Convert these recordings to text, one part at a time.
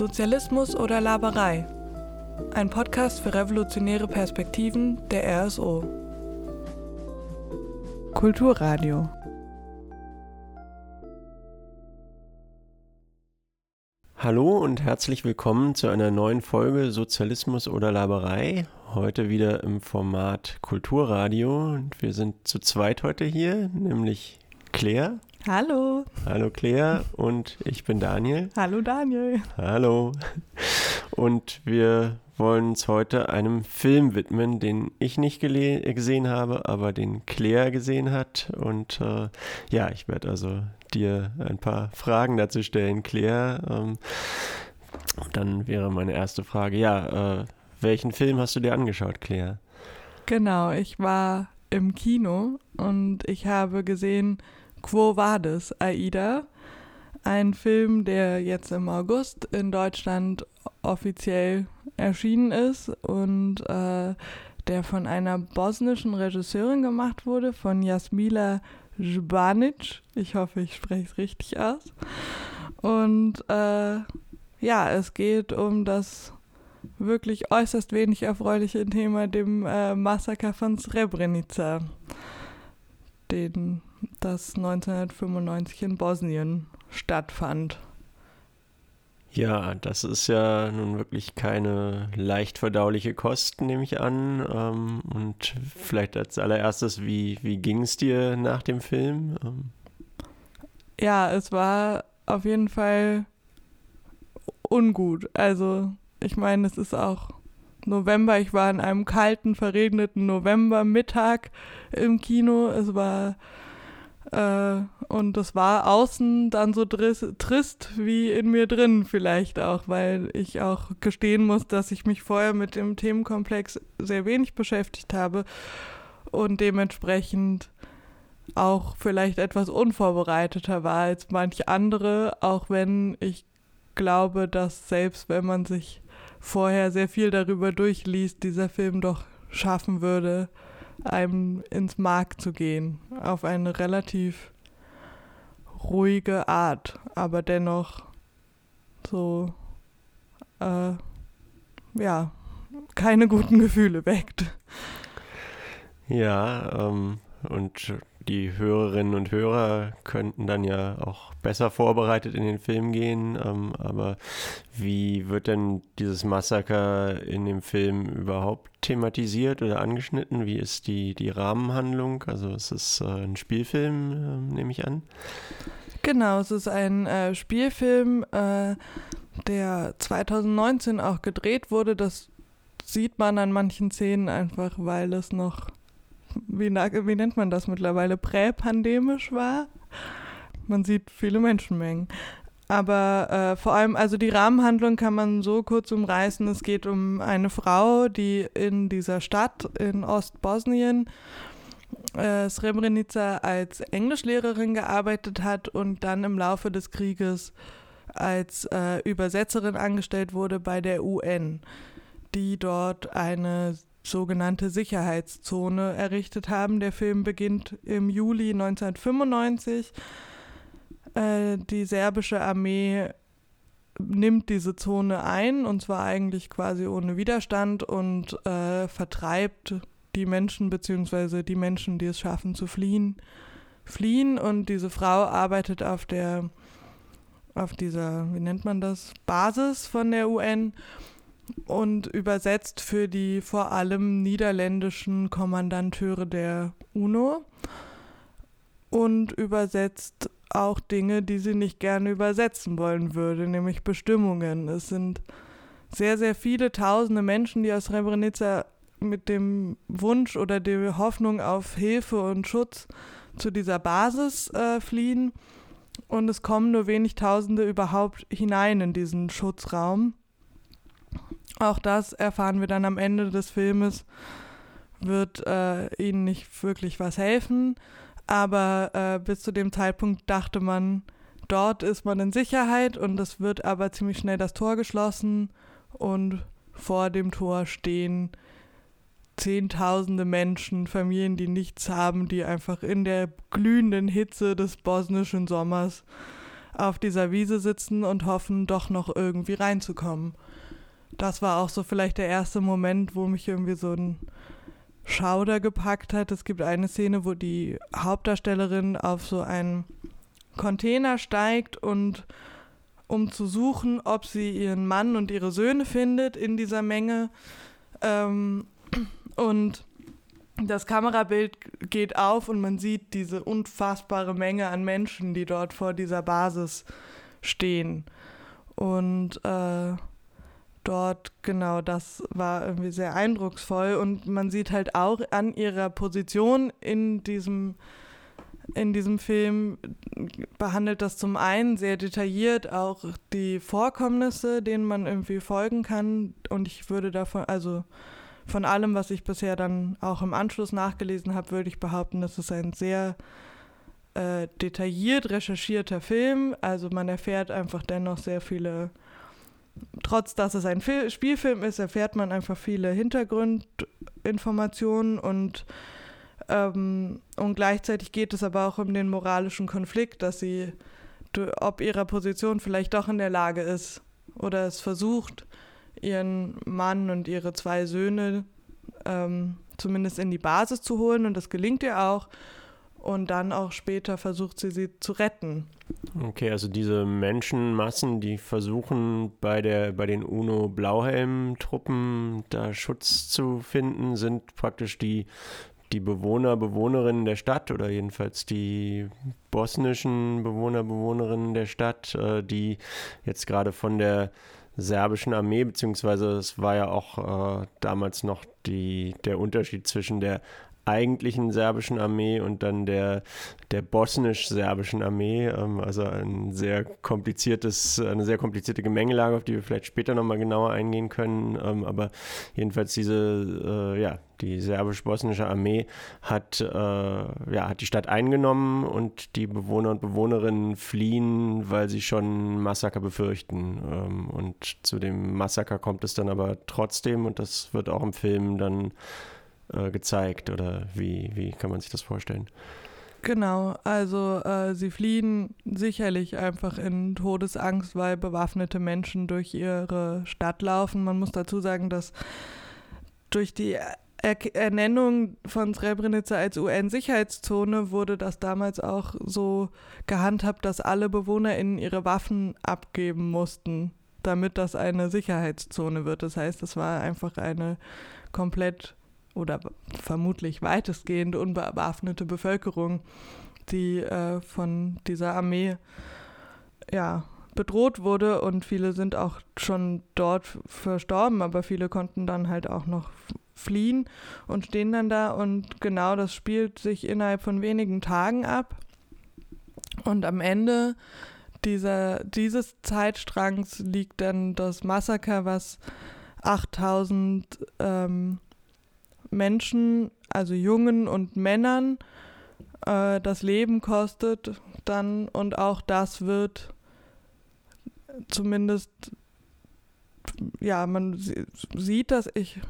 Sozialismus oder Laberei? Ein Podcast für revolutionäre Perspektiven der RSO. Kulturradio. Hallo und herzlich willkommen zu einer neuen Folge Sozialismus oder Laberei. Heute wieder im Format Kulturradio und wir sind zu zweit heute hier, nämlich Claire. Hallo. Hallo Claire und ich bin Daniel. Hallo Daniel. Hallo. Und wir wollen uns heute einem Film widmen, den ich nicht gesehen habe, aber den Claire gesehen hat. Und äh, ja, ich werde also dir ein paar Fragen dazu stellen, Claire. Ähm, dann wäre meine erste Frage, ja, äh, welchen Film hast du dir angeschaut, Claire? Genau, ich war im Kino und ich habe gesehen Quo Vadis, Aida. Ein Film, der jetzt im August in Deutschland offiziell erschienen ist und äh, der von einer bosnischen Regisseurin gemacht wurde, von Jasmila Jbanic. Ich hoffe, ich spreche es richtig aus. Und äh, ja, es geht um das wirklich äußerst wenig erfreuliche Thema, dem äh, Massaker von Srebrenica, den das 1995 in Bosnien stattfand. Ja, das ist ja nun wirklich keine leicht verdauliche Kost, nehme ich an. Ähm, und vielleicht als allererstes, wie, wie ging es dir nach dem Film? Ähm. Ja, es war auf jeden Fall ungut. Also, ich meine, es ist auch November. Ich war in einem kalten, verregneten Novembermittag im Kino. Es war äh, und das war außen dann so trist wie in mir drin vielleicht auch, weil ich auch gestehen muss, dass ich mich vorher mit dem Themenkomplex sehr wenig beschäftigt habe und dementsprechend auch vielleicht etwas unvorbereiteter war als manche andere, auch wenn ich glaube, dass selbst wenn man sich vorher sehr viel darüber durchliest, dieser Film doch schaffen würde, einem ins Mark zu gehen. Auf eine relativ ruhige Art, aber dennoch so, äh, ja, keine guten Gefühle weckt. Ja, ähm, und die Hörerinnen und Hörer könnten dann ja auch besser vorbereitet in den Film gehen. Ähm, aber wie wird denn dieses Massaker in dem Film überhaupt thematisiert oder angeschnitten? Wie ist die, die Rahmenhandlung? Also ist es äh, ein Spielfilm, äh, nehme ich an? Genau, es ist ein äh, Spielfilm, äh, der 2019 auch gedreht wurde. Das sieht man an manchen Szenen einfach, weil es noch wie, wie nennt man das mittlerweile, präpandemisch war. Man sieht viele Menschenmengen. Aber äh, vor allem, also die Rahmenhandlung kann man so kurz umreißen. Es geht um eine Frau, die in dieser Stadt in Ostbosnien, äh, Srebrenica, als Englischlehrerin gearbeitet hat und dann im Laufe des Krieges als äh, Übersetzerin angestellt wurde bei der UN, die dort eine sogenannte Sicherheitszone errichtet haben. Der Film beginnt im Juli 1995. Äh, die serbische Armee nimmt diese Zone ein und zwar eigentlich quasi ohne Widerstand und äh, vertreibt die Menschen beziehungsweise die Menschen, die es schaffen zu fliehen, fliehen und diese Frau arbeitet auf der auf dieser, wie nennt man das, Basis von der UN und übersetzt für die vor allem niederländischen Kommandanteure der UNO und übersetzt auch Dinge, die sie nicht gerne übersetzen wollen würde, nämlich Bestimmungen. Es sind sehr, sehr viele tausende Menschen, die aus Srebrenica mit dem Wunsch oder der Hoffnung auf Hilfe und Schutz zu dieser Basis äh, fliehen. Und es kommen nur wenig Tausende überhaupt hinein in diesen Schutzraum. Auch das erfahren wir dann am Ende des Filmes, wird äh, ihnen nicht wirklich was helfen. Aber äh, bis zu dem Zeitpunkt dachte man, dort ist man in Sicherheit und es wird aber ziemlich schnell das Tor geschlossen und vor dem Tor stehen Zehntausende Menschen, Familien, die nichts haben, die einfach in der glühenden Hitze des bosnischen Sommers auf dieser Wiese sitzen und hoffen, doch noch irgendwie reinzukommen. Das war auch so vielleicht der erste Moment, wo mich irgendwie so ein Schauder gepackt hat. Es gibt eine Szene, wo die Hauptdarstellerin auf so einen Container steigt und um zu suchen, ob sie ihren Mann und ihre Söhne findet in dieser Menge. Ähm, und das Kamerabild geht auf und man sieht diese unfassbare Menge an Menschen, die dort vor dieser Basis stehen. Und äh, dort, genau, das war irgendwie sehr eindrucksvoll. Und man sieht halt auch an ihrer Position in diesem, in diesem Film, behandelt das zum einen sehr detailliert auch die Vorkommnisse, denen man irgendwie folgen kann. Und ich würde davon, also von allem, was ich bisher dann auch im Anschluss nachgelesen habe, würde ich behaupten, das ist ein sehr äh, detailliert recherchierter Film. Also man erfährt einfach dennoch sehr viele trotz dass es ein Fil Spielfilm ist, erfährt man einfach viele Hintergrundinformationen und, ähm, und gleichzeitig geht es aber auch um den moralischen Konflikt, dass sie ob ihrer Position vielleicht doch in der Lage ist oder es versucht, ihren Mann und ihre zwei Söhne ähm, zumindest in die Basis zu holen und das gelingt ihr auch und dann auch später versucht sie sie zu retten. Okay, also diese Menschenmassen, die versuchen bei der bei den UNO Blauhelm-Truppen da Schutz zu finden, sind praktisch die die Bewohner, Bewohnerinnen der Stadt oder jedenfalls die bosnischen Bewohner, Bewohnerinnen der Stadt, äh, die jetzt gerade von der serbischen Armee, beziehungsweise es war ja auch äh, damals noch die, der Unterschied zwischen der eigentlichen serbischen Armee und dann der, der bosnisch-serbischen Armee. Ähm, also ein sehr kompliziertes, eine sehr komplizierte Gemengelage, auf die wir vielleicht später nochmal genauer eingehen können. Ähm, aber jedenfalls diese, äh, ja, die serbisch-bosnische Armee hat, äh, ja, hat die Stadt eingenommen und die Bewohner und Bewohnerinnen fliehen, weil sie schon Massaker befürchten. Ähm, und zu dem Massaker kommt es dann aber trotzdem und das wird auch im Film dann äh, gezeigt oder wie, wie kann man sich das vorstellen? Genau, also äh, sie fliehen sicherlich einfach in Todesangst, weil bewaffnete Menschen durch ihre Stadt laufen. Man muss dazu sagen, dass durch die er Ernennung von Srebrenica als UN-Sicherheitszone wurde das damals auch so gehandhabt, dass alle BewohnerInnen ihre Waffen abgeben mussten, damit das eine Sicherheitszone wird. Das heißt, es war einfach eine komplett oder vermutlich weitestgehend unbewaffnete Bevölkerung, die äh, von dieser Armee ja, bedroht wurde. Und viele sind auch schon dort verstorben, aber viele konnten dann halt auch noch fliehen und stehen dann da. Und genau das spielt sich innerhalb von wenigen Tagen ab. Und am Ende dieser, dieses Zeitstrangs liegt dann das Massaker, was 8000 ähm, Menschen, also Jungen und Männern, äh, das Leben kostet dann und auch das wird zumindest, ja, man sieht das, ich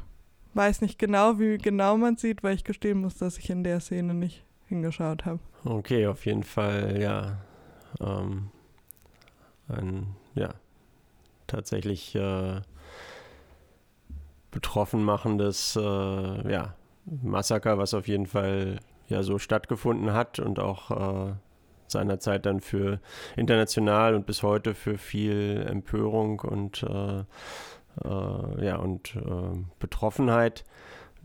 weiß nicht genau, wie genau man sieht, weil ich gestehen muss, dass ich in der Szene nicht hingeschaut habe. Okay, auf jeden Fall, ja. Ähm, ein, ja, tatsächlich äh, betroffen machendes äh, ja, Massaker, was auf jeden Fall ja so stattgefunden hat und auch äh, seinerzeit dann für international und bis heute für viel Empörung und äh, äh ja und äh, Betroffenheit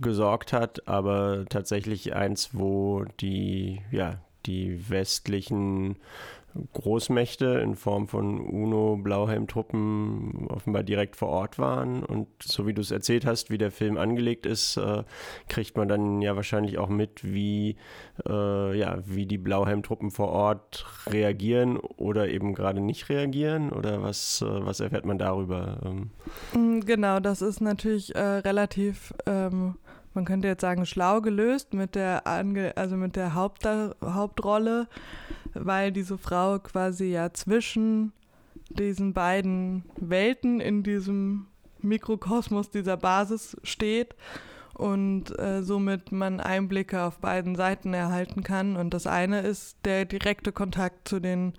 gesorgt hat, aber tatsächlich eins, wo die ja die westlichen Großmächte in Form von UNO, Blauhelm-Truppen offenbar direkt vor Ort waren. Und so wie du es erzählt hast, wie der Film angelegt ist, äh, kriegt man dann ja wahrscheinlich auch mit, wie, äh, ja, wie die Blauhelm-Truppen vor Ort reagieren oder eben gerade nicht reagieren. Oder was, äh, was erfährt man darüber? Ähm? Mm, genau, das ist natürlich äh, relativ. Ähm man könnte jetzt sagen, schlau gelöst mit der, Ange also mit der Haupt Hauptrolle, weil diese Frau quasi ja zwischen diesen beiden Welten in diesem Mikrokosmos dieser Basis steht und äh, somit man Einblicke auf beiden Seiten erhalten kann. Und das eine ist der direkte Kontakt zu den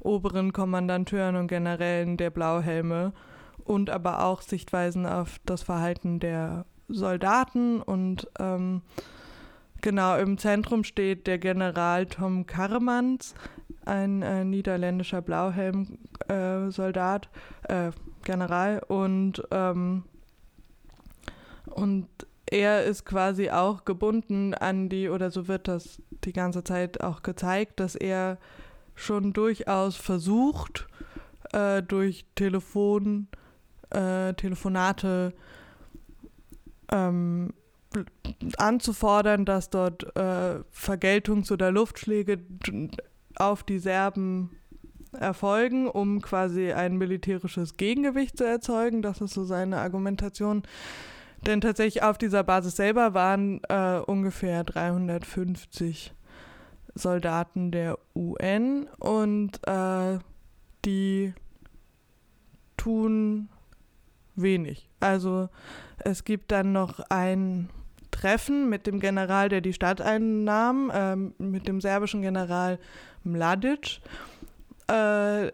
oberen Kommandanteuren und Generälen der Blauhelme und aber auch Sichtweisen auf das Verhalten der Soldaten und ähm, genau im Zentrum steht der General Tom Karremans, ein äh, niederländischer Blauhelm-Soldat, äh, äh, General. Und ähm, und er ist quasi auch gebunden an die, oder so wird das die ganze Zeit auch gezeigt, dass er schon durchaus versucht, äh, durch Telefon, äh, Telefonate ähm, anzufordern, dass dort äh, Vergeltungs- oder Luftschläge auf die Serben erfolgen, um quasi ein militärisches Gegengewicht zu erzeugen. Das ist so seine Argumentation. Denn tatsächlich auf dieser Basis selber waren äh, ungefähr 350 Soldaten der UN und äh, die tun wenig. Also es gibt dann noch ein Treffen mit dem General, der die Stadt einnahm, äh, mit dem serbischen General Mladic, äh,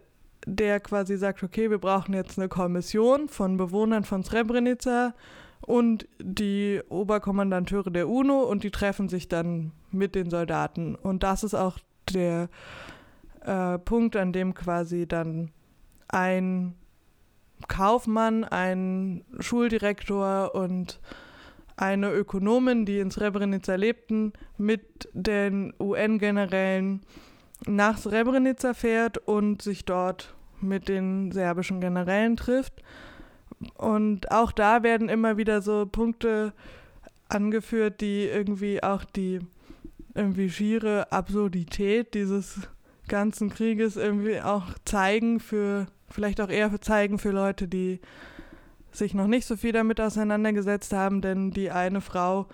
der quasi sagt, okay, wir brauchen jetzt eine Kommission von Bewohnern von Srebrenica und die Oberkommandanteure der UNO und die treffen sich dann mit den Soldaten. Und das ist auch der äh, Punkt, an dem quasi dann ein Kaufmann, ein Schuldirektor und eine Ökonomin, die in Srebrenica lebten, mit den UN-Generälen nach Srebrenica fährt und sich dort mit den serbischen Generälen trifft. Und auch da werden immer wieder so Punkte angeführt, die irgendwie auch die irgendwie schiere Absurdität dieses ganzen Krieges irgendwie auch zeigen für, vielleicht auch eher zeigen für Leute, die sich noch nicht so viel damit auseinandergesetzt haben, denn die eine Frau,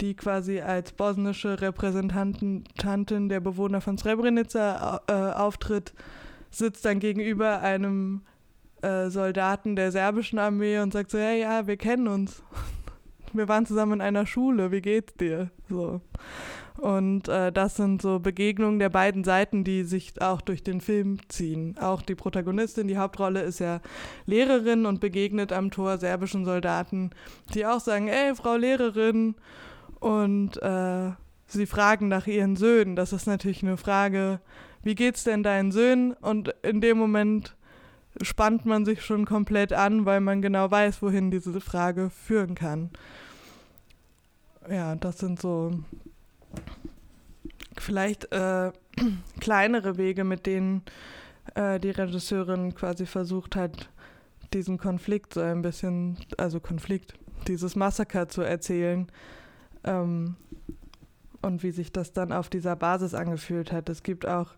die quasi als bosnische Repräsentantin der Bewohner von Srebrenica äh, auftritt, sitzt dann gegenüber einem äh, Soldaten der serbischen Armee und sagt so, ja, ja, wir kennen uns. Wir waren zusammen in einer Schule, wie geht's dir? So. Und äh, das sind so Begegnungen der beiden Seiten, die sich auch durch den Film ziehen. Auch die Protagonistin, die Hauptrolle, ist ja Lehrerin und begegnet am Tor serbischen Soldaten, die auch sagen, ey, Frau Lehrerin. Und äh, sie fragen nach ihren Söhnen. Das ist natürlich eine Frage, wie geht's denn deinen Söhnen? Und in dem Moment spannt man sich schon komplett an, weil man genau weiß, wohin diese Frage führen kann. Ja, das sind so vielleicht äh, kleinere Wege, mit denen äh, die Regisseurin quasi versucht hat, diesen Konflikt so ein bisschen, also Konflikt, dieses Massaker zu erzählen ähm, und wie sich das dann auf dieser Basis angefühlt hat. Es gibt auch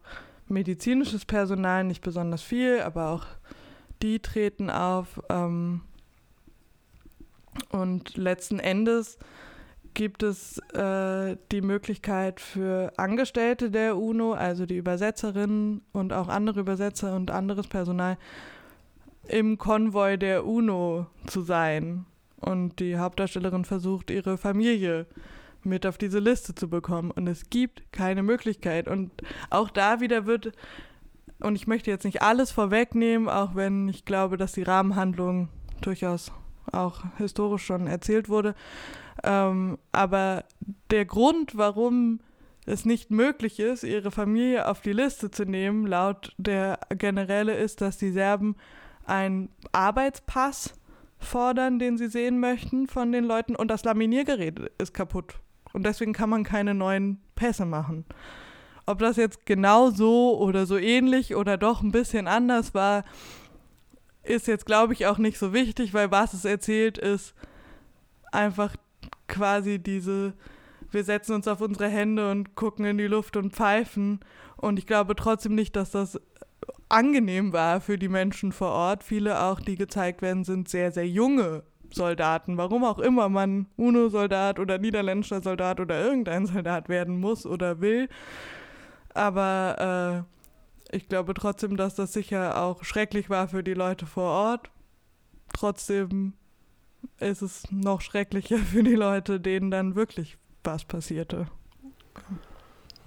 medizinisches Personal, nicht besonders viel, aber auch die treten auf. Ähm, und letzten Endes gibt es äh, die Möglichkeit für Angestellte der UNO, also die Übersetzerinnen und auch andere Übersetzer und anderes Personal, im Konvoi der UNO zu sein. Und die Hauptdarstellerin versucht, ihre Familie mit auf diese Liste zu bekommen. Und es gibt keine Möglichkeit. Und auch da wieder wird, und ich möchte jetzt nicht alles vorwegnehmen, auch wenn ich glaube, dass die Rahmenhandlung durchaus auch historisch schon erzählt wurde, ähm, aber der Grund, warum es nicht möglich ist, ihre Familie auf die Liste zu nehmen, laut der Generäle, ist, dass die Serben einen Arbeitspass fordern, den sie sehen möchten von den Leuten und das Laminiergerät ist kaputt. Und deswegen kann man keine neuen Pässe machen. Ob das jetzt genau so oder so ähnlich oder doch ein bisschen anders war, ist jetzt, glaube ich, auch nicht so wichtig, weil was es erzählt, ist einfach quasi diese, wir setzen uns auf unsere Hände und gucken in die Luft und pfeifen. Und ich glaube trotzdem nicht, dass das angenehm war für die Menschen vor Ort. Viele auch, die gezeigt werden, sind sehr, sehr junge Soldaten. Warum auch immer man UNO-Soldat oder niederländischer Soldat oder irgendein Soldat werden muss oder will. Aber äh, ich glaube trotzdem, dass das sicher auch schrecklich war für die Leute vor Ort. Trotzdem ist es noch schrecklicher für die Leute, denen dann wirklich was passierte.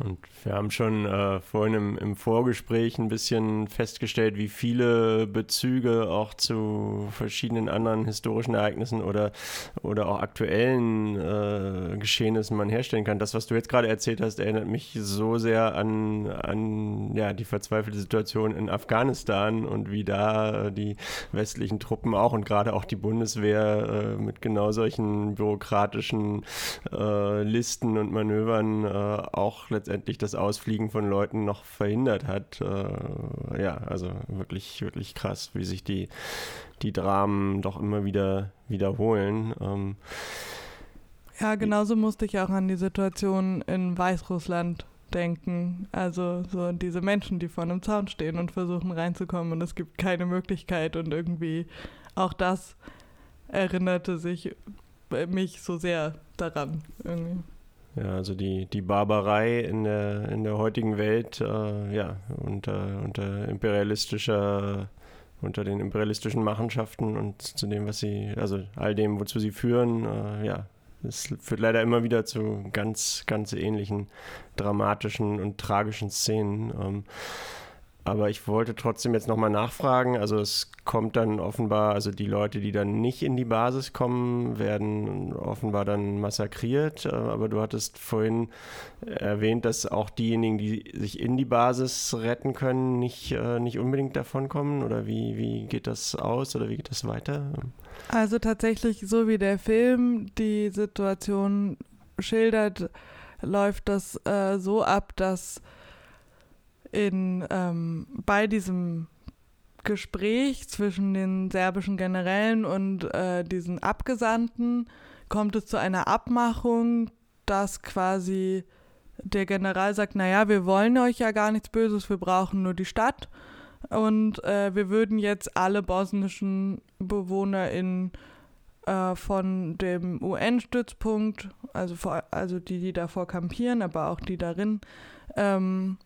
Und wir haben schon äh, vorhin im, im, Vorgespräch ein bisschen festgestellt, wie viele Bezüge auch zu verschiedenen anderen historischen Ereignissen oder, oder auch aktuellen äh, Geschehnissen man herstellen kann. Das, was du jetzt gerade erzählt hast, erinnert mich so sehr an, an ja, die verzweifelte Situation in Afghanistan und wie da die westlichen Truppen auch und gerade auch die Bundeswehr äh, mit genau solchen bürokratischen äh, Listen und Manövern äh, auch letztendlich letztendlich das Ausfliegen von Leuten noch verhindert hat. Äh, ja, also wirklich, wirklich krass, wie sich die, die Dramen doch immer wieder wiederholen. Ähm, ja, genauso musste ich auch an die Situation in Weißrussland denken. Also so diese Menschen, die vor einem Zaun stehen und versuchen reinzukommen und es gibt keine Möglichkeit und irgendwie auch das erinnerte sich mich so sehr daran. Irgendwie. Ja, also die, die Barbarei in der, in der heutigen Welt, äh, ja, unter, unter imperialistischer, unter den imperialistischen Machenschaften und zu dem, was sie, also all dem, wozu sie führen, äh, ja, es führt leider immer wieder zu ganz, ganz ähnlichen dramatischen und tragischen Szenen. Ähm, aber ich wollte trotzdem jetzt nochmal nachfragen. Also es kommt dann offenbar, also die Leute, die dann nicht in die Basis kommen, werden offenbar dann massakriert. Äh, aber du hattest vorhin erwähnt, dass auch diejenigen, die sich in die Basis retten können, nicht, äh, nicht unbedingt davon kommen. Oder wie, wie geht das aus oder wie geht das weiter? Also tatsächlich, so wie der Film die Situation schildert, läuft das äh, so ab, dass in, ähm, bei diesem Gespräch zwischen den serbischen Generälen und äh, diesen Abgesandten kommt es zu einer Abmachung, dass quasi der General sagt, naja, wir wollen euch ja gar nichts Böses, wir brauchen nur die Stadt. Und äh, wir würden jetzt alle bosnischen Bewohner äh, von dem UN-Stützpunkt, also, also die, die davor kampieren, aber auch die darin, ähm,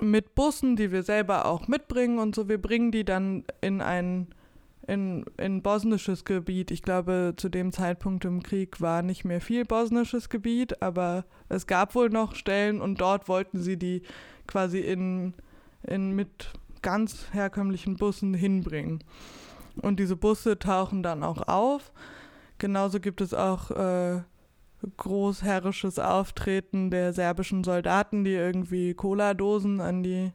mit Bussen, die wir selber auch mitbringen und so. Wir bringen die dann in ein in, in bosnisches Gebiet. Ich glaube, zu dem Zeitpunkt im Krieg war nicht mehr viel bosnisches Gebiet, aber es gab wohl noch Stellen und dort wollten sie die quasi in, in mit ganz herkömmlichen Bussen hinbringen. Und diese Busse tauchen dann auch auf. Genauso gibt es auch äh, großherrisches Auftreten der serbischen Soldaten, die irgendwie Cola-Dosen an die,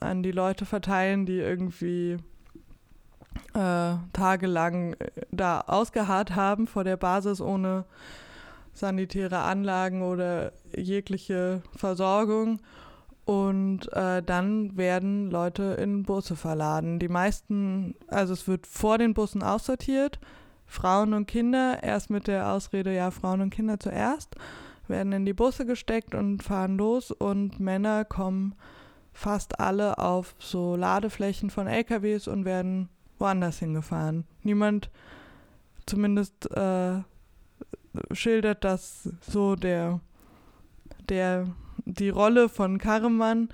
an die Leute verteilen, die irgendwie äh, tagelang äh, da ausgeharrt haben vor der Basis ohne sanitäre Anlagen oder jegliche Versorgung. Und äh, dann werden Leute in Busse verladen. Die meisten, also es wird vor den Bussen aussortiert Frauen und Kinder, erst mit der Ausrede, ja, Frauen und Kinder zuerst, werden in die Busse gesteckt und fahren los und Männer kommen fast alle auf so Ladeflächen von LKWs und werden woanders hingefahren. Niemand zumindest äh, schildert das so der, der, die Rolle von Karaman,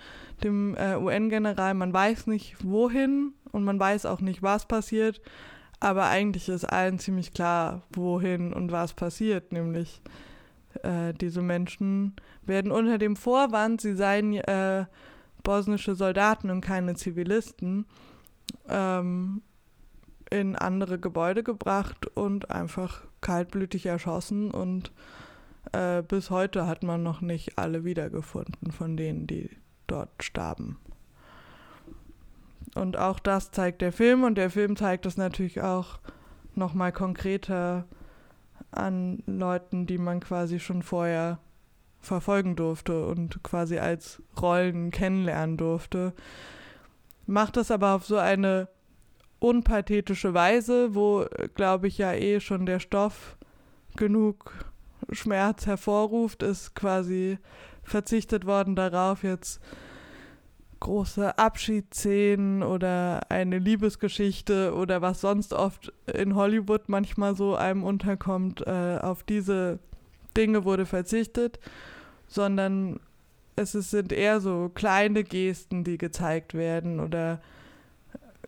dem äh, UN-General. Man weiß nicht wohin und man weiß auch nicht, was passiert. Aber eigentlich ist allen ziemlich klar, wohin und was passiert, nämlich äh, diese Menschen werden unter dem Vorwand, sie seien äh, bosnische Soldaten und keine Zivilisten, ähm, in andere Gebäude gebracht und einfach kaltblütig erschossen und äh, bis heute hat man noch nicht alle wiedergefunden von denen, die dort starben. Und auch das zeigt der Film und der Film zeigt es natürlich auch nochmal konkreter an Leuten, die man quasi schon vorher verfolgen durfte und quasi als Rollen kennenlernen durfte. Macht das aber auf so eine unpathetische Weise, wo, glaube ich, ja eh schon der Stoff genug Schmerz hervorruft, ist quasi verzichtet worden darauf, jetzt große Abschiedsszenen oder eine Liebesgeschichte oder was sonst oft in Hollywood manchmal so einem unterkommt, äh, auf diese Dinge wurde verzichtet, sondern es ist, sind eher so kleine Gesten, die gezeigt werden oder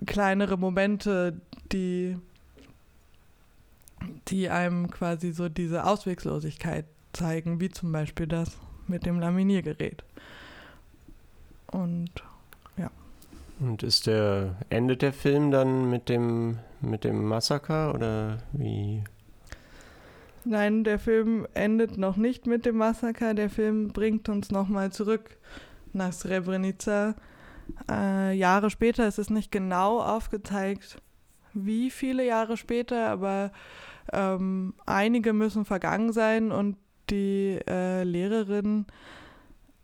kleinere Momente, die, die einem quasi so diese Ausweglosigkeit zeigen, wie zum Beispiel das mit dem Laminiergerät. Und ja. Und ist der, endet der Film dann mit dem, mit dem Massaker oder wie? Nein, der Film endet noch nicht mit dem Massaker. Der Film bringt uns nochmal zurück nach Srebrenica. Äh, Jahre später ist es nicht genau aufgezeigt, wie viele Jahre später, aber ähm, einige müssen vergangen sein und die äh, Lehrerin,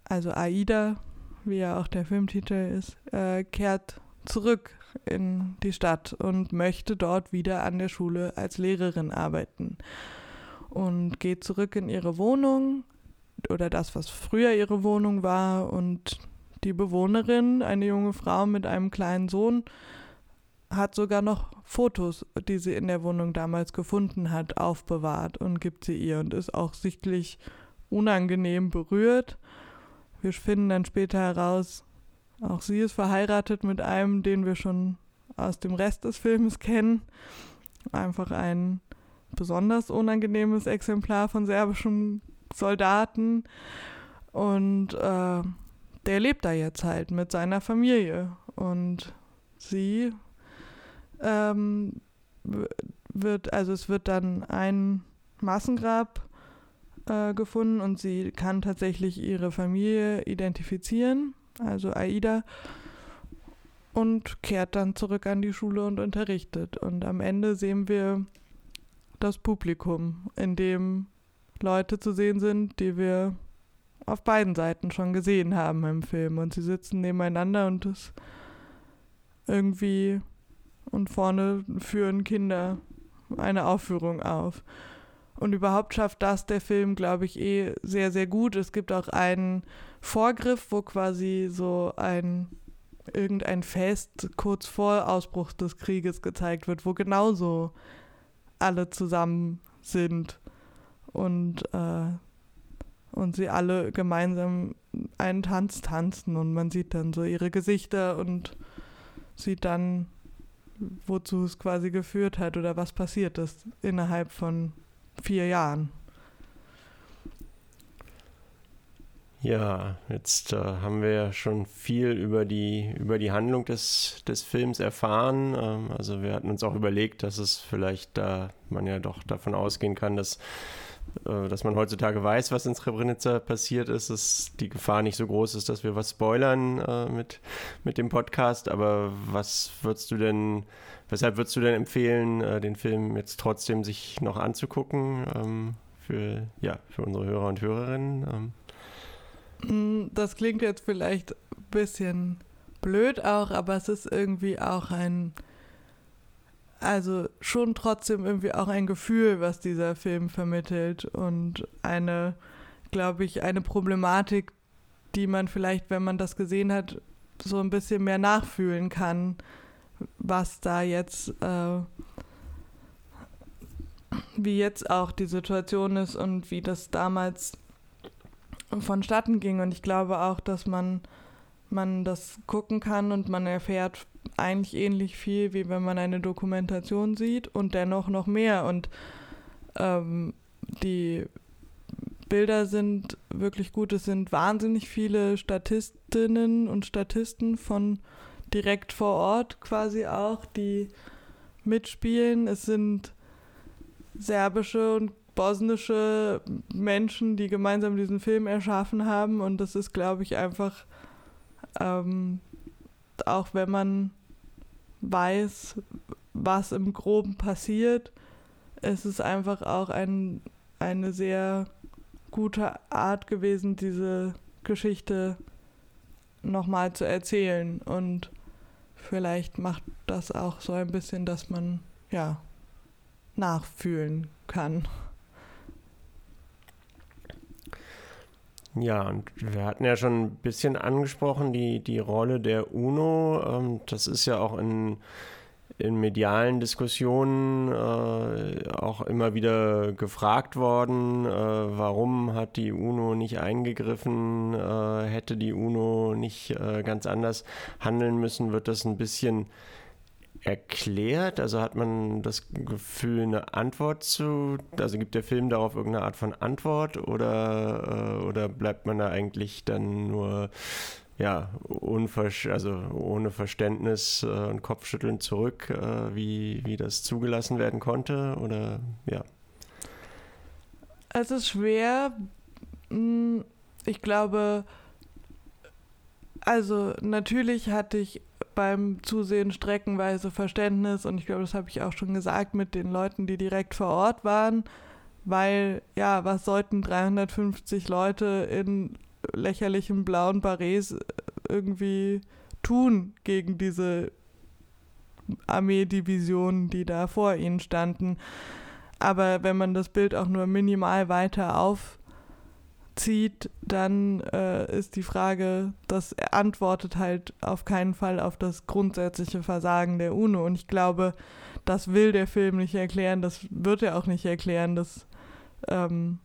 also Aida, wie ja auch der Filmtitel ist, äh, kehrt zurück in die Stadt und möchte dort wieder an der Schule als Lehrerin arbeiten. Und geht zurück in ihre Wohnung oder das, was früher ihre Wohnung war. Und die Bewohnerin, eine junge Frau mit einem kleinen Sohn, hat sogar noch Fotos, die sie in der Wohnung damals gefunden hat, aufbewahrt und gibt sie ihr und ist auch sichtlich unangenehm berührt. Wir finden dann später heraus, auch sie ist verheiratet mit einem, den wir schon aus dem Rest des Films kennen. Einfach ein besonders unangenehmes Exemplar von serbischen Soldaten. Und äh, der lebt da jetzt halt mit seiner Familie. Und sie ähm, wird, also es wird dann ein Massengrab äh, gefunden und sie kann tatsächlich ihre Familie identifizieren, also Aida, und kehrt dann zurück an die Schule und unterrichtet. Und am Ende sehen wir das Publikum, in dem Leute zu sehen sind, die wir auf beiden Seiten schon gesehen haben im Film. Und sie sitzen nebeneinander und es irgendwie und vorne führen Kinder eine Aufführung auf. Und überhaupt schafft das der Film, glaube ich, eh sehr, sehr gut. Es gibt auch einen Vorgriff, wo quasi so ein irgendein Fest kurz vor Ausbruch des Krieges gezeigt wird, wo genauso alle zusammen sind und, äh, und sie alle gemeinsam einen Tanz tanzen und man sieht dann so ihre Gesichter und sieht dann wozu es quasi geführt hat oder was passiert ist innerhalb von vier Jahren. Ja, jetzt äh, haben wir schon viel über die, über die Handlung des, des Films erfahren. Ähm, also wir hatten uns auch überlegt, dass es vielleicht da man ja doch davon ausgehen kann, dass äh, dass man heutzutage weiß, was in Srebrenica passiert ist, dass die Gefahr nicht so groß ist, dass wir was spoilern äh, mit, mit dem Podcast. Aber was würdest du denn, weshalb würdest du denn empfehlen, äh, den Film jetzt trotzdem sich noch anzugucken ähm, für, ja, für unsere Hörer und Hörerinnen? Ähm? Mm, das klingt jetzt vielleicht ein bisschen blöd auch, aber es ist irgendwie auch ein also schon trotzdem irgendwie auch ein Gefühl, was dieser Film vermittelt und eine, glaube ich, eine Problematik, die man vielleicht, wenn man das gesehen hat, so ein bisschen mehr nachfühlen kann, was da jetzt, äh, wie jetzt auch die Situation ist und wie das damals vonstatten ging. Und ich glaube auch, dass man, man das gucken kann und man erfährt eigentlich ähnlich viel, wie wenn man eine Dokumentation sieht und dennoch noch mehr. Und ähm, die Bilder sind wirklich gut. Es sind wahnsinnig viele Statistinnen und Statisten von direkt vor Ort quasi auch, die mitspielen. Es sind serbische und bosnische Menschen, die gemeinsam diesen Film erschaffen haben. Und das ist, glaube ich, einfach, ähm, auch wenn man weiß, was im Groben passiert, es ist einfach auch ein, eine sehr gute Art gewesen, diese Geschichte nochmal zu erzählen. Und vielleicht macht das auch so ein bisschen, dass man ja nachfühlen kann. Ja, und wir hatten ja schon ein bisschen angesprochen, die, die Rolle der UNO. Ähm, das ist ja auch in, in medialen Diskussionen äh, auch immer wieder gefragt worden, äh, warum hat die UNO nicht eingegriffen, äh, hätte die UNO nicht ganz anders handeln müssen, wird das ein bisschen erklärt? Also hat man das Gefühl, eine Antwort zu, also gibt der Film darauf irgendeine Art von Antwort oder, äh, oder bleibt man da eigentlich dann nur ja, also ohne Verständnis äh, und Kopfschütteln zurück, äh, wie, wie das zugelassen werden konnte? Oder ja. Es ist schwer. Hm, ich glaube, also natürlich hatte ich beim Zusehen streckenweise Verständnis und ich glaube, das habe ich auch schon gesagt mit den Leuten, die direkt vor Ort waren, weil ja, was sollten 350 Leute in lächerlichen blauen Barets irgendwie tun gegen diese Armeedivisionen, die da vor ihnen standen. Aber wenn man das Bild auch nur minimal weiter aufzieht, dann äh, ist die Frage, das antwortet halt auf keinen Fall auf das grundsätzliche Versagen der UNO. Und ich glaube, das will der Film nicht erklären, das wird er auch nicht erklären, das, ähm,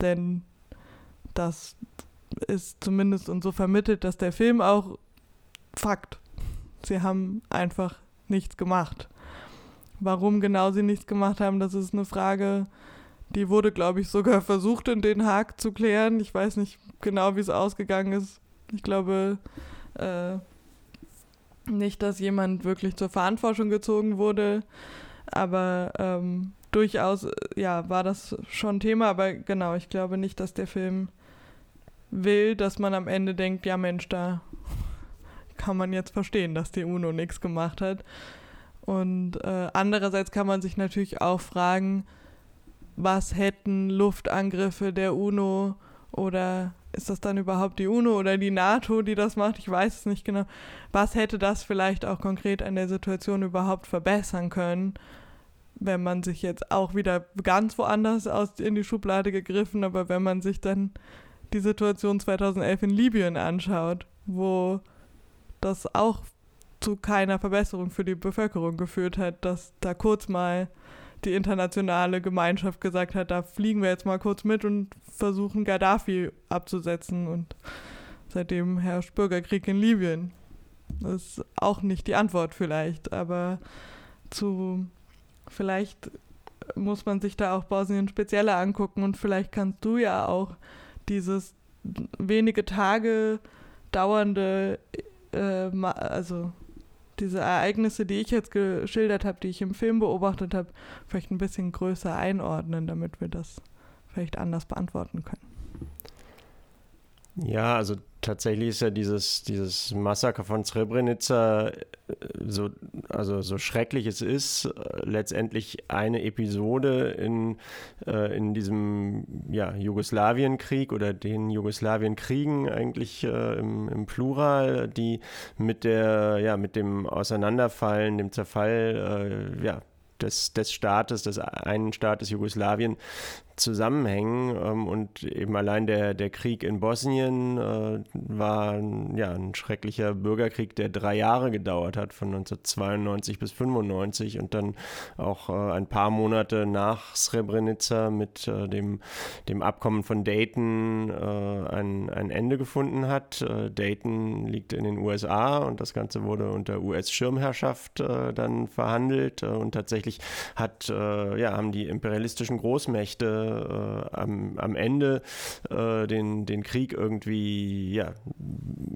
denn das ist zumindest und so vermittelt, dass der Film auch Fakt. Sie haben einfach nichts gemacht. Warum genau sie nichts gemacht haben, das ist eine Frage, die wurde, glaube ich, sogar versucht in Den Haag zu klären. Ich weiß nicht genau, wie es ausgegangen ist. Ich glaube äh, nicht, dass jemand wirklich zur Verantwortung gezogen wurde, aber ähm, durchaus, äh, ja, war das schon Thema. Aber genau, ich glaube nicht, dass der Film will, dass man am Ende denkt, ja Mensch, da kann man jetzt verstehen, dass die UNO nichts gemacht hat. Und äh, andererseits kann man sich natürlich auch fragen, was hätten Luftangriffe der UNO oder ist das dann überhaupt die UNO oder die NATO, die das macht? Ich weiß es nicht genau. Was hätte das vielleicht auch konkret an der Situation überhaupt verbessern können, wenn man sich jetzt auch wieder ganz woanders aus in die Schublade gegriffen, aber wenn man sich dann die Situation 2011 in Libyen anschaut, wo das auch zu keiner Verbesserung für die Bevölkerung geführt hat, dass da kurz mal die internationale Gemeinschaft gesagt hat, da fliegen wir jetzt mal kurz mit und versuchen Gaddafi abzusetzen und seitdem herrscht Bürgerkrieg in Libyen. Das ist auch nicht die Antwort vielleicht, aber zu vielleicht muss man sich da auch Bosnien spezieller angucken und vielleicht kannst du ja auch dieses wenige Tage dauernde, äh, also diese Ereignisse, die ich jetzt geschildert habe, die ich im Film beobachtet habe, vielleicht ein bisschen größer einordnen, damit wir das vielleicht anders beantworten können. Ja, also tatsächlich ist ja dieses, dieses Massaker von Srebrenica, äh, so, also so schrecklich es ist, äh, letztendlich eine Episode in, äh, in diesem ja, Jugoslawienkrieg oder den Jugoslawienkriegen eigentlich äh, im, im, Plural, die mit der, ja, mit dem Auseinanderfallen, dem Zerfall, äh, ja, des, des Staates, des einen Staates Jugoslawien zusammenhängen. Ähm, und eben allein der, der Krieg in Bosnien äh, war ja, ein schrecklicher Bürgerkrieg, der drei Jahre gedauert hat, von 1992 bis 1995 und dann auch äh, ein paar Monate nach Srebrenica mit äh, dem, dem Abkommen von Dayton äh, ein, ein Ende gefunden hat. Äh, Dayton liegt in den USA und das Ganze wurde unter US-Schirmherrschaft äh, dann verhandelt und tatsächlich hat, ja, haben die imperialistischen Großmächte am, am Ende äh, den, den Krieg irgendwie ja,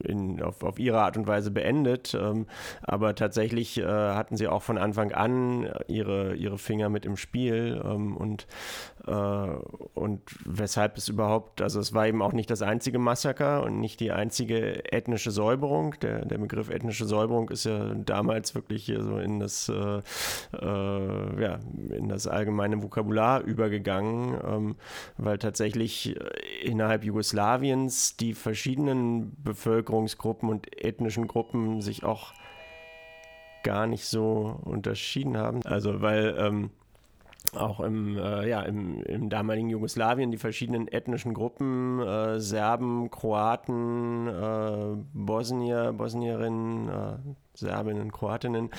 in, auf, auf ihre Art und Weise beendet. Ähm, aber tatsächlich äh, hatten sie auch von Anfang an ihre, ihre Finger mit im Spiel ähm, und, äh, und weshalb es überhaupt, also es war eben auch nicht das einzige Massaker und nicht die einzige ethnische Säuberung. Der, der Begriff ethnische Säuberung ist ja damals wirklich so in das, äh, äh, ja, in das allgemeine Vokabular übergegangen ähm, weil tatsächlich äh, innerhalb Jugoslawiens die verschiedenen Bevölkerungsgruppen und ethnischen Gruppen sich auch gar nicht so unterschieden haben. Also weil ähm, auch im, äh, ja, im, im, damaligen Jugoslawien die verschiedenen ethnischen Gruppen, äh, Serben, Kroaten, äh, Bosnier, Bosnierinnen, äh, Serbinnen, Kroatinnen,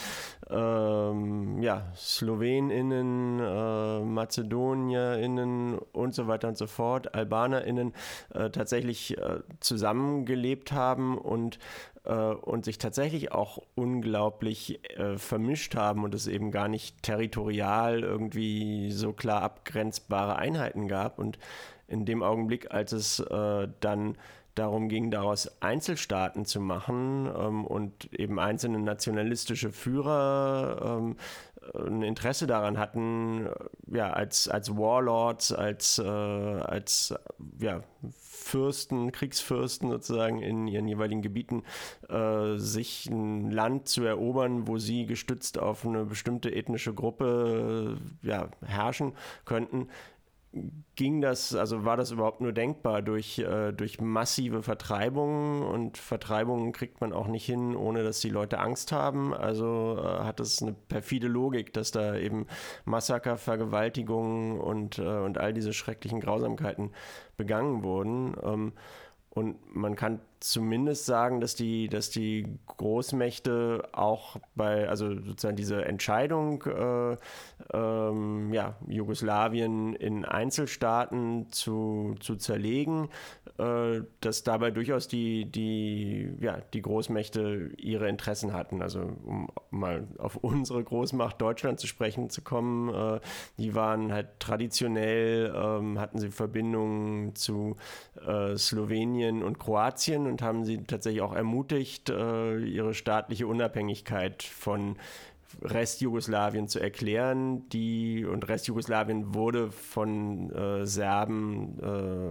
ähm, ja, SlowenInnen, äh, MazedonierInnen und so weiter und so fort, AlbanerInnen äh, tatsächlich äh, zusammengelebt haben und äh, und sich tatsächlich auch unglaublich äh, vermischt haben und es eben gar nicht territorial irgendwie so klar abgrenzbare Einheiten gab. Und in dem Augenblick, als es äh, dann darum ging, daraus Einzelstaaten zu machen ähm, und eben einzelne nationalistische Führer ähm, ein Interesse daran hatten, ja, als, als Warlords, als, äh, als ja, Fürsten, Kriegsfürsten sozusagen in ihren jeweiligen Gebieten, äh, sich ein Land zu erobern, wo sie gestützt auf eine bestimmte ethnische Gruppe äh, ja, herrschen könnten, ging das, also war das überhaupt nur denkbar durch, äh, durch massive Vertreibungen und Vertreibungen kriegt man auch nicht hin, ohne dass die Leute Angst haben. Also äh, hat es eine perfide Logik, dass da eben Massaker, Vergewaltigungen und, äh, und all diese schrecklichen Grausamkeiten begangen wurden. Ähm, und man kann zumindest sagen, dass die, dass die Großmächte auch bei, also sozusagen diese Entscheidung, äh, ähm, ja, Jugoslawien in Einzelstaaten zu, zu zerlegen, äh, dass dabei durchaus die, die, ja, die Großmächte ihre Interessen hatten. Also um mal auf unsere Großmacht Deutschland zu sprechen zu kommen, äh, die waren halt traditionell, ähm, hatten sie Verbindungen zu äh, Slowenien und Kroatien und haben sie tatsächlich auch ermutigt, äh, ihre staatliche Unabhängigkeit von Restjugoslawien zu erklären. Die und Restjugoslawien wurde von äh, Serben äh,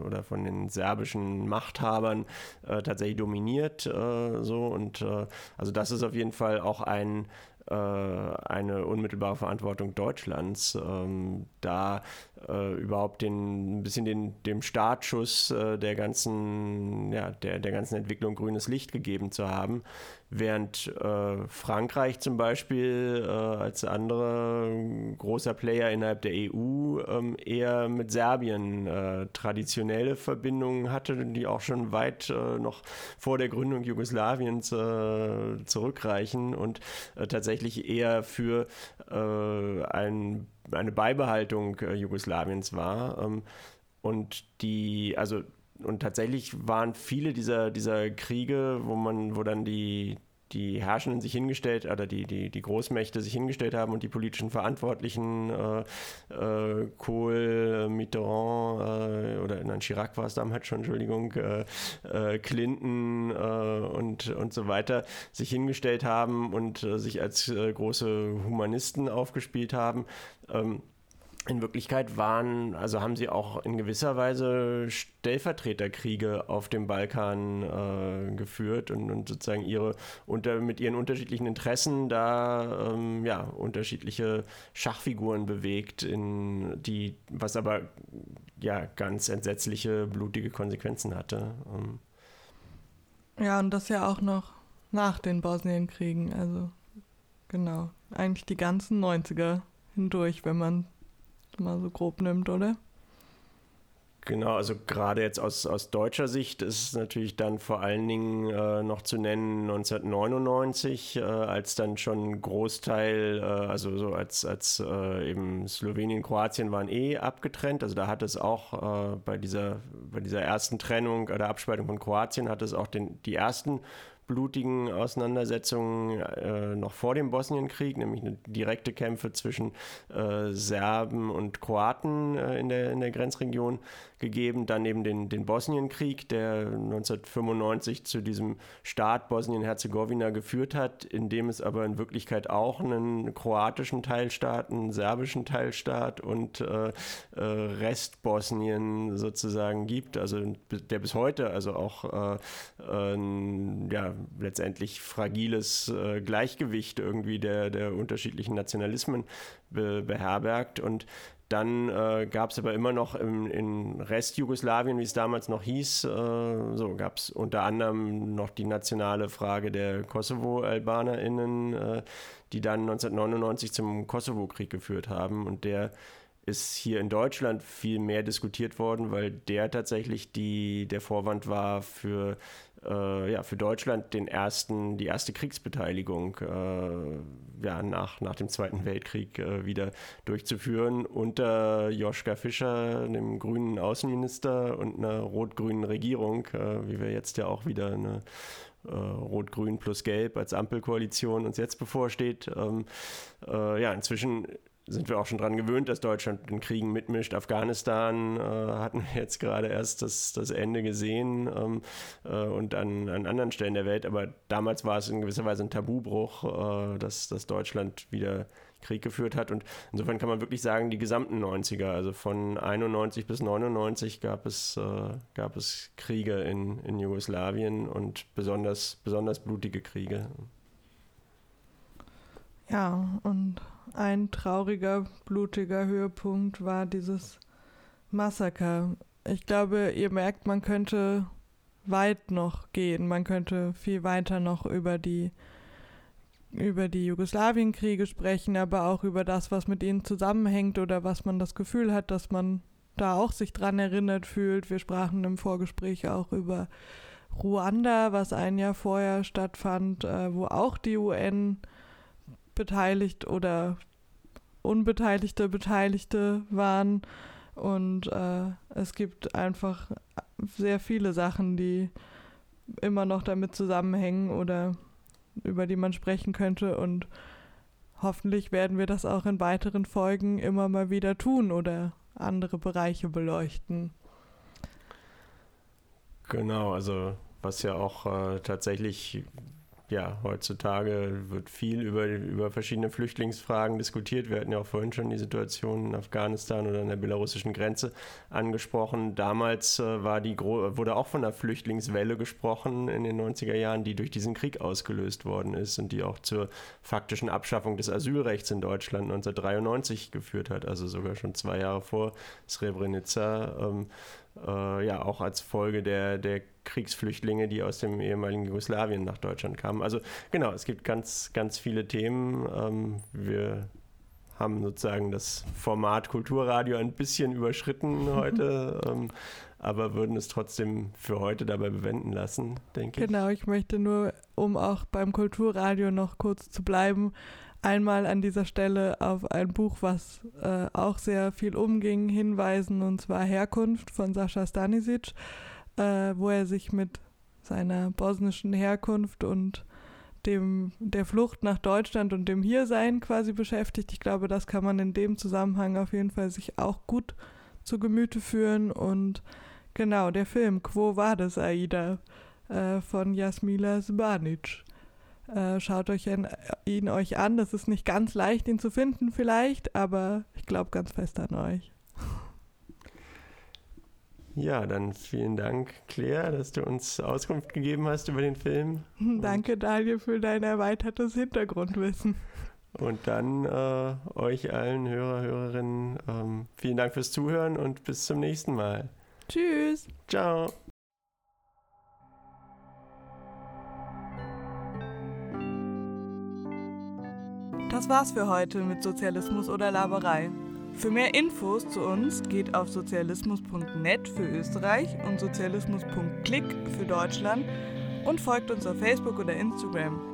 oder von den serbischen Machthabern äh, tatsächlich dominiert. Äh, so und äh, also das ist auf jeden Fall auch ein eine unmittelbare Verantwortung Deutschlands, ähm, da äh, überhaupt den, ein bisschen den, dem Startschuss äh, der, ganzen, ja, der, der ganzen Entwicklung grünes Licht gegeben zu haben, während äh, Frankreich zum Beispiel äh, als anderer großer Player innerhalb der EU ähm, eher mit Serbien äh, traditionelle Verbindungen hatte, die auch schon weit noch vor der Gründung Jugoslawiens zurückreichen und tatsächlich tatsächlich eher für äh, ein, eine Beibehaltung äh, Jugoslawiens war. Ähm, und die, also und tatsächlich waren viele dieser, dieser Kriege, wo man, wo dann die, die Herrschenden sich hingestellt oder die, die, die Großmächte sich hingestellt haben und die politischen Verantwortlichen, äh, äh, Kohl, Mitterrand äh, oder nein, Chirac war es damals schon, Entschuldigung, äh, äh, Clinton äh, und, und so weiter, sich hingestellt haben und sich als große Humanisten aufgespielt haben. Ähm, in Wirklichkeit waren, also haben sie auch in gewisser Weise Stellvertreterkriege auf dem Balkan äh, geführt und, und, sozusagen ihre unter, mit ihren unterschiedlichen Interessen da ähm, ja, unterschiedliche Schachfiguren bewegt, in die, was aber ja ganz entsetzliche, blutige Konsequenzen hatte. Ähm. Ja, und das ja auch noch nach den Bosnienkriegen, also genau, eigentlich die ganzen 90er hindurch, wenn man mal so grob nimmt, oder? Genau, also gerade jetzt aus, aus deutscher Sicht ist es natürlich dann vor allen Dingen äh, noch zu nennen 1999, äh, als dann schon ein Großteil, äh, also so als, als äh, eben Slowenien, Kroatien waren eh abgetrennt. Also da hat es auch äh, bei, dieser, bei dieser ersten Trennung oder Abspaltung von Kroatien hat es auch den, die ersten blutigen Auseinandersetzungen äh, noch vor dem Bosnienkrieg, nämlich direkte Kämpfe zwischen äh, Serben und Kroaten äh, in, der, in der Grenzregion gegeben. Dann eben den, den Bosnienkrieg, der 1995 zu diesem Staat Bosnien-Herzegowina geführt hat, in dem es aber in Wirklichkeit auch einen kroatischen Teilstaat, einen serbischen Teilstaat und äh, äh, Restbosnien sozusagen gibt, also der bis heute also auch äh, ja, letztendlich fragiles äh, Gleichgewicht irgendwie der, der unterschiedlichen Nationalismen be beherbergt. Und dann äh, gab es aber immer noch im, in Restjugoslawien, wie es damals noch hieß, äh, so gab es unter anderem noch die nationale Frage der Kosovo-AlbanerInnen, äh, die dann 1999 zum Kosovo-Krieg geführt haben. Und der ist hier in Deutschland viel mehr diskutiert worden, weil der tatsächlich die, der Vorwand war für, äh, ja, für Deutschland den ersten, die erste Kriegsbeteiligung äh, ja, nach, nach dem Zweiten Weltkrieg äh, wieder durchzuführen unter Joschka Fischer, dem grünen Außenminister und einer rot-grünen Regierung, äh, wie wir jetzt ja auch wieder eine äh, Rot-Grün plus Gelb als Ampelkoalition uns jetzt bevorsteht. Ähm, äh, ja, inzwischen sind wir auch schon daran gewöhnt, dass Deutschland in Kriegen mitmischt. Afghanistan äh, hatten wir jetzt gerade erst das, das Ende gesehen ähm, äh, und an, an anderen Stellen der Welt. Aber damals war es in gewisser Weise ein Tabubruch, äh, dass, dass Deutschland wieder Krieg geführt hat. Und insofern kann man wirklich sagen, die gesamten 90er, also von 91 bis 99 gab es, äh, gab es Kriege in, in Jugoslawien und besonders, besonders blutige Kriege. Ja, und ein trauriger, blutiger Höhepunkt war dieses Massaker. Ich glaube, ihr merkt, man könnte weit noch gehen. Man könnte viel weiter noch über die über die Jugoslawienkriege sprechen, aber auch über das, was mit ihnen zusammenhängt oder was man das Gefühl hat, dass man da auch sich dran erinnert fühlt. Wir sprachen im Vorgespräch auch über Ruanda, was ein Jahr vorher stattfand, äh, wo auch die UN beteiligt oder unbeteiligte Beteiligte waren. Und äh, es gibt einfach sehr viele Sachen, die immer noch damit zusammenhängen oder über die man sprechen könnte. Und hoffentlich werden wir das auch in weiteren Folgen immer mal wieder tun oder andere Bereiche beleuchten. Genau, also was ja auch äh, tatsächlich ja, heutzutage wird viel über, über verschiedene Flüchtlingsfragen diskutiert. Wir hatten ja auch vorhin schon die Situation in Afghanistan oder an der belarussischen Grenze angesprochen. Damals äh, war die wurde auch von einer Flüchtlingswelle gesprochen in den 90er Jahren, die durch diesen Krieg ausgelöst worden ist und die auch zur faktischen Abschaffung des Asylrechts in Deutschland 1993 geführt hat, also sogar schon zwei Jahre vor Srebrenica. Ähm, äh, ja auch als Folge der, der Kriegsflüchtlinge, die aus dem ehemaligen Jugoslawien nach Deutschland kamen. Also genau, es gibt ganz, ganz viele Themen. Ähm, wir haben sozusagen das Format Kulturradio ein bisschen überschritten heute, ähm, aber würden es trotzdem für heute dabei bewenden lassen, denke ich. Genau, ich möchte nur, um auch beim Kulturradio noch kurz zu bleiben, einmal an dieser Stelle auf ein Buch, was äh, auch sehr viel umging, hinweisen, und zwar Herkunft von Sascha Stanisic, äh, wo er sich mit seiner bosnischen Herkunft und dem der Flucht nach Deutschland und dem Hiersein quasi beschäftigt. Ich glaube, das kann man in dem Zusammenhang auf jeden Fall sich auch gut zu Gemüte führen. Und genau, der Film Quo war das Aida äh, von Jasmila Zbanic. Äh, schaut euch ihn, ihn euch an. Das ist nicht ganz leicht, ihn zu finden vielleicht, aber ich glaube ganz fest an euch. Ja, dann vielen Dank, Claire, dass du uns Auskunft gegeben hast über den Film. Danke, Daniel, für dein erweitertes Hintergrundwissen. Und dann äh, euch allen Hörer, Hörerinnen, ähm, vielen Dank fürs Zuhören und bis zum nächsten Mal. Tschüss. Ciao. Das war's für heute mit Sozialismus oder Laberei. Für mehr Infos zu uns geht auf sozialismus.net für Österreich und sozialismus.click für Deutschland und folgt uns auf Facebook oder Instagram.